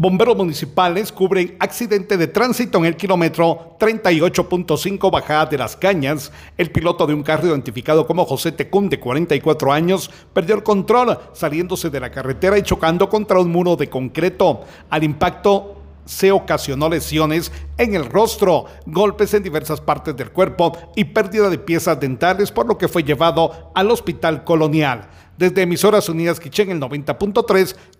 Bomberos municipales cubren accidente de tránsito en el kilómetro 38.5 bajada de las cañas. El piloto de un carro identificado como José Tecún, de 44 años, perdió el control saliéndose de la carretera y chocando contra un muro de concreto. Al impacto se ocasionó lesiones en el rostro, golpes en diversas partes del cuerpo y pérdida de piezas dentales, por lo que fue llevado al hospital colonial. Desde Emisoras Unidas Quichén, el 90.3,